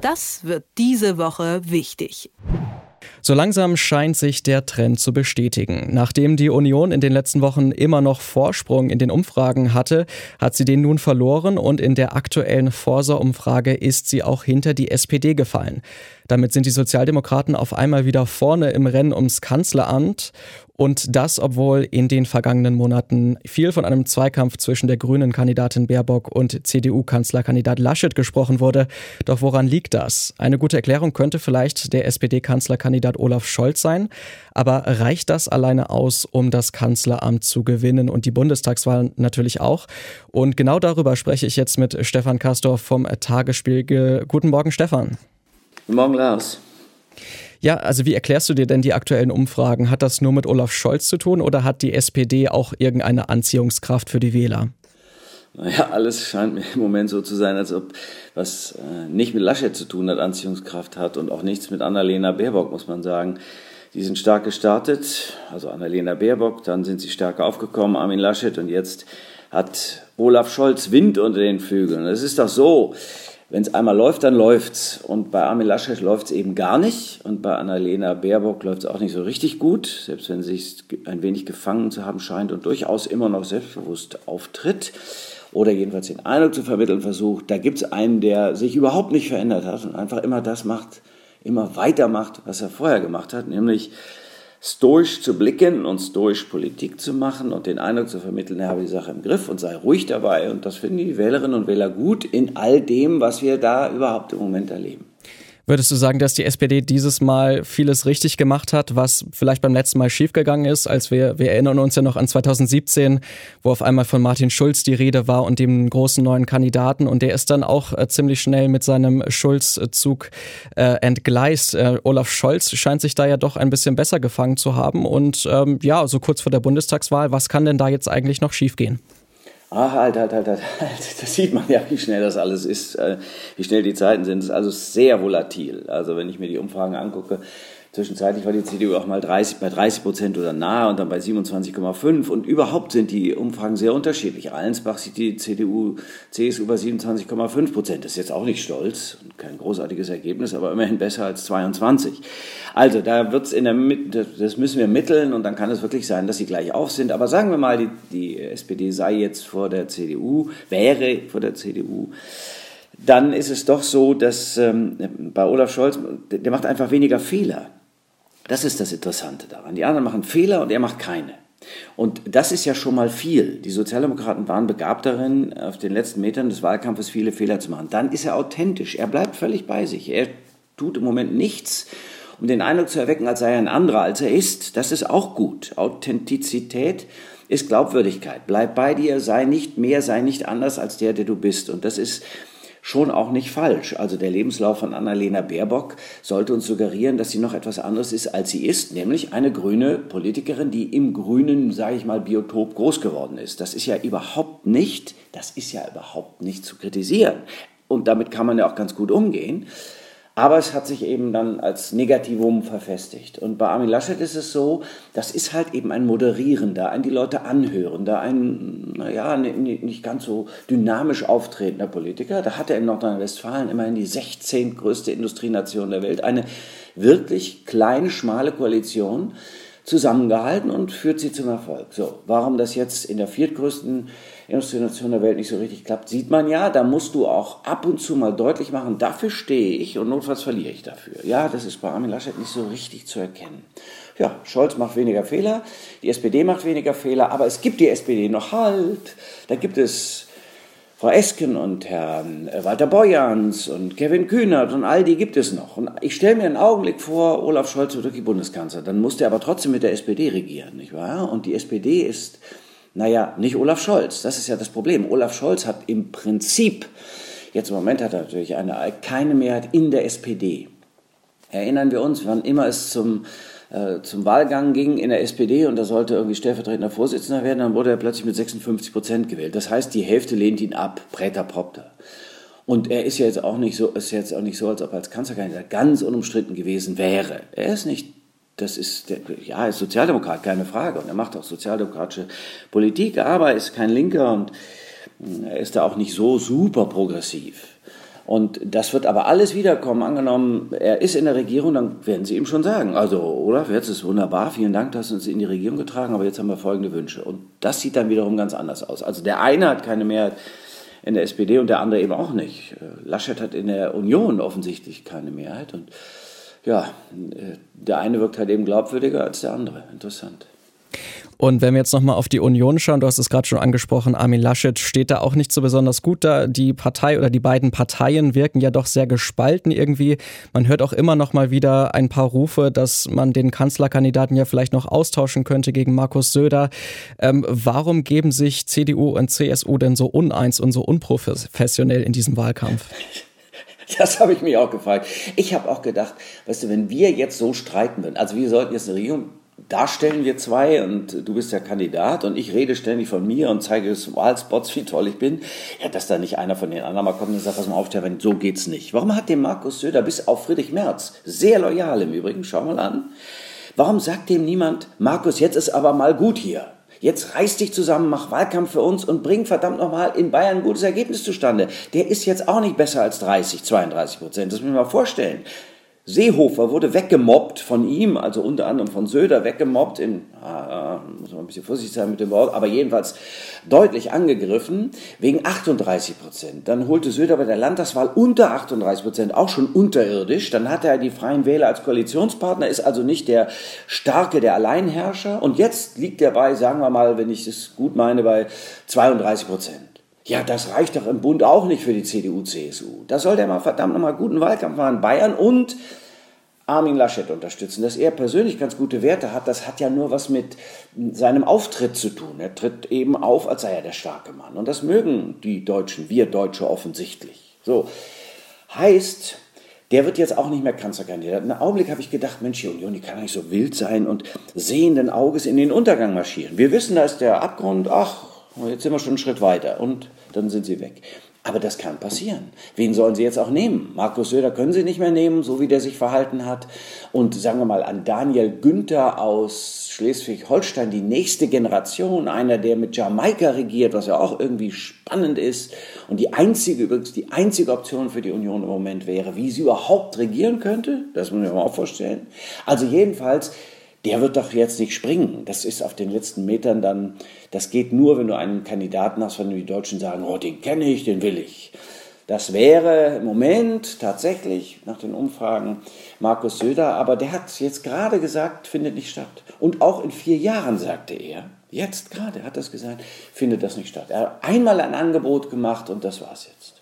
Das wird diese Woche wichtig. So langsam scheint sich der Trend zu bestätigen. Nachdem die Union in den letzten Wochen immer noch Vorsprung in den Umfragen hatte, hat sie den nun verloren und in der aktuellen Forsa-Umfrage ist sie auch hinter die SPD gefallen. Damit sind die Sozialdemokraten auf einmal wieder vorne im Rennen ums Kanzleramt und das, obwohl in den vergangenen Monaten viel von einem Zweikampf zwischen der grünen Kandidatin Baerbock und CDU-Kanzlerkandidat Laschet gesprochen wurde. Doch woran liegt das? Eine gute Erklärung könnte vielleicht der SPD-Kanzlerkandidat Olaf Scholz sein. Aber reicht das alleine aus, um das Kanzleramt zu gewinnen und die Bundestagswahl natürlich auch? Und genau darüber spreche ich jetzt mit Stefan Kastorf vom Tagesspiegel. Guten Morgen, Stefan. Guten Morgen, Lars. Ja, also wie erklärst du dir denn die aktuellen Umfragen? Hat das nur mit Olaf Scholz zu tun oder hat die SPD auch irgendeine Anziehungskraft für die Wähler? Naja, alles scheint mir im Moment so zu sein, als ob was äh, nicht mit Laschet zu tun hat, Anziehungskraft hat und auch nichts mit Annalena Baerbock, muss man sagen. Die sind stark gestartet, also Annalena Baerbock, dann sind sie stärker aufgekommen, Armin Laschet und jetzt hat Olaf Scholz Wind unter den Flügeln. Es ist doch so, wenn es einmal läuft, dann läuft's. Und bei Armin Laschet läuft's eben gar nicht. Und bei Annalena Baerbock läuft's auch nicht so richtig gut, selbst wenn sie sich ein wenig gefangen zu haben scheint und durchaus immer noch selbstbewusst auftritt oder jedenfalls den Eindruck zu vermitteln versucht, da gibt's einen, der sich überhaupt nicht verändert hat und einfach immer das macht, immer weitermacht, was er vorher gemacht hat, nämlich stoisch zu blicken und stoisch Politik zu machen und den Eindruck zu vermitteln, er habe die Sache im Griff und sei ruhig dabei. Und das finden die Wählerinnen und Wähler gut in all dem, was wir da überhaupt im Moment erleben. Würdest du sagen, dass die SPD dieses Mal vieles richtig gemacht hat, was vielleicht beim letzten Mal schiefgegangen ist, als wir, wir erinnern uns ja noch an 2017, wo auf einmal von Martin Schulz die Rede war und dem großen neuen Kandidaten und der ist dann auch äh, ziemlich schnell mit seinem Schulz-Zug äh, entgleist. Äh, Olaf Scholz scheint sich da ja doch ein bisschen besser gefangen zu haben und ähm, ja, so kurz vor der Bundestagswahl, was kann denn da jetzt eigentlich noch schiefgehen? Ah, halt, halt, halt, halt, halt. Das sieht man ja, wie schnell das alles ist, äh, wie schnell die Zeiten sind. Es ist also sehr volatil. Also wenn ich mir die Umfragen angucke, Zwischenzeitlich war die CDU auch mal 30, bei 30 Prozent oder nahe und dann bei 27,5. Und überhaupt sind die Umfragen sehr unterschiedlich. Allensbach sieht die CDU, CSU bei 27,5 Prozent. Das ist jetzt auch nicht stolz und kein großartiges Ergebnis, aber immerhin besser als 22. Also da wird's in der Mitte, das müssen wir mitteln und dann kann es wirklich sein, dass sie gleich auf sind. Aber sagen wir mal, die, die SPD sei jetzt vor der CDU, wäre vor der CDU dann ist es doch so, dass ähm, bei Olaf Scholz, der macht einfach weniger Fehler. Das ist das Interessante daran. Die anderen machen Fehler und er macht keine. Und das ist ja schon mal viel. Die Sozialdemokraten waren begabt darin, auf den letzten Metern des Wahlkampfes viele Fehler zu machen. Dann ist er authentisch. Er bleibt völlig bei sich. Er tut im Moment nichts, um den Eindruck zu erwecken, als sei er ein anderer, als er ist. Das ist auch gut. Authentizität ist Glaubwürdigkeit. Bleib bei dir, sei nicht mehr, sei nicht anders als der, der du bist. Und das ist schon auch nicht falsch. Also der Lebenslauf von Annalena Baerbock sollte uns suggerieren, dass sie noch etwas anderes ist, als sie ist, nämlich eine grüne Politikerin, die im grünen, sage ich mal, Biotop groß geworden ist. Das ist ja überhaupt nicht, das ist ja überhaupt nicht zu kritisieren. Und damit kann man ja auch ganz gut umgehen. Aber es hat sich eben dann als Negativum verfestigt. Und bei Armin Laschet ist es so, das ist halt eben ein moderierender, ein die Leute anhörender, ein, naja, nicht ganz so dynamisch auftretender Politiker. Da hat er in Nordrhein-Westfalen immerhin die 16 größte Industrienation der Welt, eine wirklich kleine, schmale Koalition zusammengehalten und führt sie zum Erfolg. So, warum das jetzt in der viertgrößten Industrienation der Welt nicht so richtig klappt, sieht man ja. Da musst du auch ab und zu mal deutlich machen, dafür stehe ich und notfalls verliere ich dafür. Ja, das ist bei Armin Laschet nicht so richtig zu erkennen. Ja, Scholz macht weniger Fehler, die SPD macht weniger Fehler, aber es gibt die SPD noch halt. Da gibt es Frau Esken und Herrn äh, Walter Borjans und Kevin Kühnert und all die gibt es noch. Und ich stelle mir einen Augenblick vor, Olaf Scholz wird wirklich Bundeskanzler. Dann musste er aber trotzdem mit der SPD regieren, nicht wahr? Und die SPD ist, naja, nicht Olaf Scholz. Das ist ja das Problem. Olaf Scholz hat im Prinzip, jetzt im Moment hat er natürlich eine, keine Mehrheit in der SPD. Erinnern wir uns, wann immer es zum äh, zum Wahlgang ging in der SPD und da sollte irgendwie stellvertretender Vorsitzender werden, dann wurde er plötzlich mit 56 Prozent gewählt. Das heißt, die Hälfte lehnt ihn ab, Präter Propter. Und er ist ja jetzt auch nicht so, ist jetzt auch nicht so, als ob er als Kanzlerkandidat ganz unumstritten gewesen wäre. Er ist nicht, das ist, ja, ist Sozialdemokrat, keine Frage. Und er macht auch sozialdemokratische Politik, aber er ist kein Linker und er ist da auch nicht so super progressiv. Und das wird aber alles wiederkommen. Angenommen, er ist in der Regierung, dann werden sie ihm schon sagen, also Olaf, jetzt ist wunderbar, vielen Dank, dass du uns in die Regierung getragen, aber jetzt haben wir folgende Wünsche. Und das sieht dann wiederum ganz anders aus. Also der eine hat keine Mehrheit in der SPD und der andere eben auch nicht. Laschet hat in der Union offensichtlich keine Mehrheit und ja, der eine wirkt halt eben glaubwürdiger als der andere. Interessant. Und wenn wir jetzt nochmal auf die Union schauen, du hast es gerade schon angesprochen, Armin Laschet steht da auch nicht so besonders gut da. Die Partei oder die beiden Parteien wirken ja doch sehr gespalten irgendwie. Man hört auch immer noch mal wieder ein paar Rufe, dass man den Kanzlerkandidaten ja vielleicht noch austauschen könnte gegen Markus Söder. Ähm, warum geben sich CDU und CSU denn so uneins und so unprofessionell in diesem Wahlkampf? Das habe ich mich auch gefragt. Ich habe auch gedacht, weißt du, wenn wir jetzt so streiten würden, also wir sollten jetzt eine Regierung darstellen wir zwei und du bist der Kandidat und ich rede ständig von mir und zeige Wahlspots, wie toll ich bin, ja, dass da nicht einer von den anderen mal kommt und sagt, pass mal auf, Stefan, so geht's nicht. Warum hat dem Markus Söder bis auf Friedrich Merz, sehr loyal im Übrigen, schau mal an, warum sagt dem niemand, Markus, jetzt ist aber mal gut hier. Jetzt reiß dich zusammen, mach Wahlkampf für uns und bring verdammt nochmal in Bayern ein gutes Ergebnis zustande. Der ist jetzt auch nicht besser als 30, 32 Prozent. Das müssen wir mal vorstellen. Seehofer wurde weggemobbt von ihm, also unter anderem von Söder weggemobbt, in, äh, muss man ein bisschen vorsichtig sein mit dem Wort, aber jedenfalls deutlich angegriffen, wegen 38 Prozent. Dann holte Söder bei der Landtagswahl unter 38 Prozent, auch schon unterirdisch. Dann hatte er die Freien Wähler als Koalitionspartner, ist also nicht der Starke, der Alleinherrscher. Und jetzt liegt er bei, sagen wir mal, wenn ich es gut meine, bei 32 Prozent. Ja, das reicht doch im Bund auch nicht für die CDU, CSU. Da soll der mal verdammt nochmal guten Wahlkampf machen. Bayern und Armin Laschet unterstützen. Dass er persönlich ganz gute Werte hat, das hat ja nur was mit seinem Auftritt zu tun. Er tritt eben auf, als sei er der starke Mann. Und das mögen die Deutschen, wir Deutsche offensichtlich. So. Heißt, der wird jetzt auch nicht mehr Kanzlerkandidat. Einen Augenblick habe ich gedacht, Mensch, die Union, die kann nicht so wild sein und sehenden Auges in den Untergang marschieren. Wir wissen, da ist der Abgrund, ach, jetzt sind wir schon einen Schritt weiter und dann sind sie weg. Aber das kann passieren. Wen sollen Sie jetzt auch nehmen? Markus Söder können Sie nicht mehr nehmen, so wie der sich verhalten hat. Und sagen wir mal an Daniel Günther aus Schleswig-Holstein, die nächste Generation, einer, der mit Jamaika regiert, was ja auch irgendwie spannend ist. Und die einzige, übrigens die einzige Option für die Union im Moment wäre, wie sie überhaupt regieren könnte. Das muss man sich auch vorstellen. Also jedenfalls, der wird doch jetzt nicht springen. Das ist auf den letzten Metern dann, das geht nur, wenn du einen Kandidaten hast, dem die Deutschen sagen, oh, den kenne ich, den will ich. Das wäre im Moment tatsächlich nach den Umfragen Markus Söder, aber der hat jetzt gerade gesagt, findet nicht statt. Und auch in vier Jahren, sagte er, jetzt gerade hat er es gesagt, findet das nicht statt. Er hat einmal ein Angebot gemacht und das war es jetzt.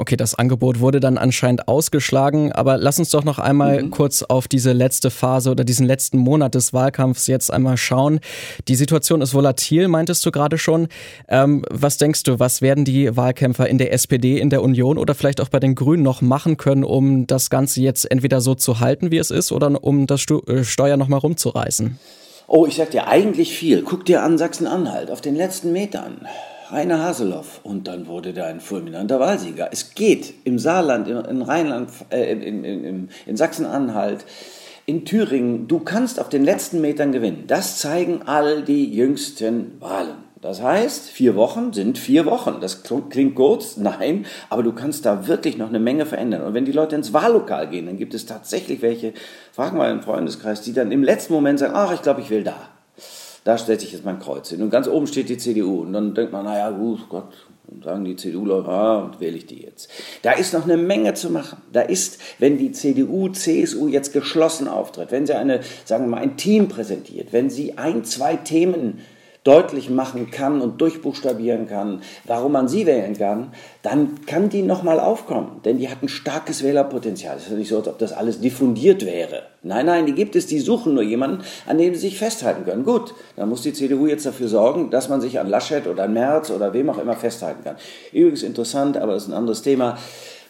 Okay, das Angebot wurde dann anscheinend ausgeschlagen, aber lass uns doch noch einmal mhm. kurz auf diese letzte Phase oder diesen letzten Monat des Wahlkampfs jetzt einmal schauen. Die Situation ist volatil, meintest du gerade schon. Ähm, was denkst du, was werden die Wahlkämpfer in der SPD, in der Union oder vielleicht auch bei den Grünen noch machen können, um das Ganze jetzt entweder so zu halten, wie es ist, oder um das äh, Steuer nochmal rumzureißen? Oh, ich sag dir eigentlich viel. Guck dir an Sachsen-Anhalt auf den letzten Metern. Rainer Haseloff und dann wurde da ein fulminanter Wahlsieger. Es geht im Saarland, in, Rheinland, äh, in, in, in Sachsen-Anhalt, in Thüringen, du kannst auf den letzten Metern gewinnen. Das zeigen all die jüngsten Wahlen. Das heißt, vier Wochen sind vier Wochen. Das klingt kurz, nein, aber du kannst da wirklich noch eine Menge verändern. Und wenn die Leute ins Wahllokal gehen, dann gibt es tatsächlich welche, frag mal einen Freundeskreis, die dann im letzten Moment sagen, ach, ich glaube, ich will da da setze ich jetzt mein Kreuz hin. Und ganz oben steht die CDU. Und dann denkt man, naja, gut, Gott, und sagen die CDU-Leute, ah, und wähle ich die jetzt. Da ist noch eine Menge zu machen. Da ist, wenn die CDU, CSU jetzt geschlossen auftritt, wenn sie eine, sagen wir mal, ein Team präsentiert, wenn sie ein, zwei Themen deutlich machen kann und durchbuchstabieren kann, warum man sie wählen kann, dann kann die nochmal aufkommen. Denn die hat ein starkes Wählerpotenzial. Es ist nicht so, als ob das alles diffundiert wäre. Nein, nein, die gibt es, die suchen nur jemanden, an dem sie sich festhalten können. Gut, dann muss die CDU jetzt dafür sorgen, dass man sich an Laschet oder an Merz oder wem auch immer festhalten kann. Übrigens interessant, aber das ist ein anderes Thema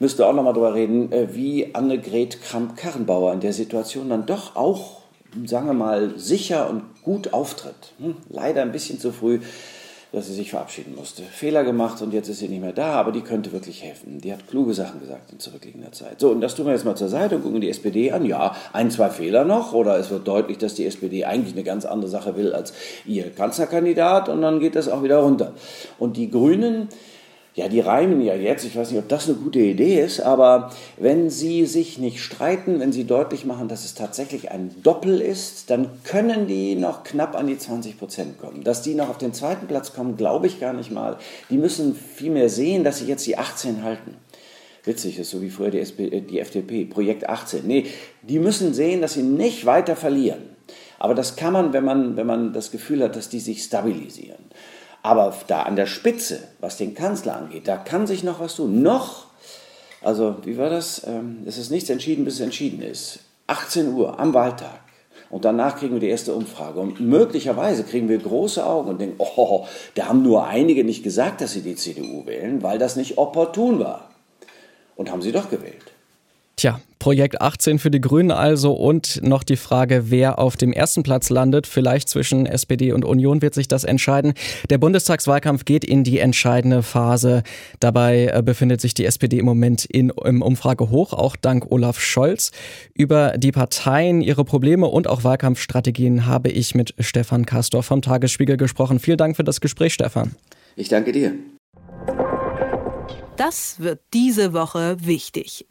müsste auch nochmal drüber reden, äh, wie Annegret Kramp-Karrenbauer in der Situation dann doch auch sagen wir mal, sicher und gut auftritt. Hm, leider ein bisschen zu früh, dass sie sich verabschieden musste. Fehler gemacht und jetzt ist sie nicht mehr da, aber die könnte wirklich helfen. Die hat kluge Sachen gesagt in zurückliegender Zeit. So, und das tun wir jetzt mal zur Seite und gucken die SPD an. Ja, ein, zwei Fehler noch oder es wird deutlich, dass die SPD eigentlich eine ganz andere Sache will als ihr Kanzlerkandidat und dann geht das auch wieder runter. Und die Grünen, Ja, die reimen ja jetzt. Ich weiß nicht, ob das eine gute Idee ist, aber wenn sie sich nicht streiten, wenn sie deutlich machen, dass es tatsächlich ein Doppel ist, dann können die noch knapp an die 20 Prozent kommen. Dass die noch auf den zweiten Platz kommen, glaube ich gar nicht mal. Die müssen vielmehr sehen, dass sie jetzt die 18 halten. Witzig ist, so wie früher die, SP, äh, die FDP, Projekt 18. Nee, die müssen sehen, dass sie nicht weiter verlieren. Aber das kann man, wenn man, wenn man das Gefühl hat, dass die sich stabilisieren. Aber da an der Spitze, was den Kanzler angeht, da kann sich noch was tun. Noch, also wie war das? Ähm, es ist nichts entschieden, bis es entschieden ist. 18 Uhr am Wahltag. Und danach kriegen wir die erste Umfrage. Und möglicherweise kriegen wir große Augen und denken, oh, da haben nur einige nicht gesagt, dass sie die CDU wählen, weil das nicht opportun war. Und haben sie doch gewählt. Projekt 18 für die Grünen also und noch die Frage, wer auf dem ersten Platz landet. Vielleicht zwischen SPD und Union wird sich das entscheiden. Der Bundestagswahlkampf geht in die entscheidende Phase. Dabei äh, befindet sich die SPD im Moment in, im Umfragehoch, auch dank Olaf Scholz. Über die Parteien, ihre Probleme und auch Wahlkampfstrategien habe ich mit Stefan Kastor vom Tagesspiegel gesprochen. Vielen Dank für das Gespräch, Stefan. Ich danke dir. Das wird diese Woche wichtig.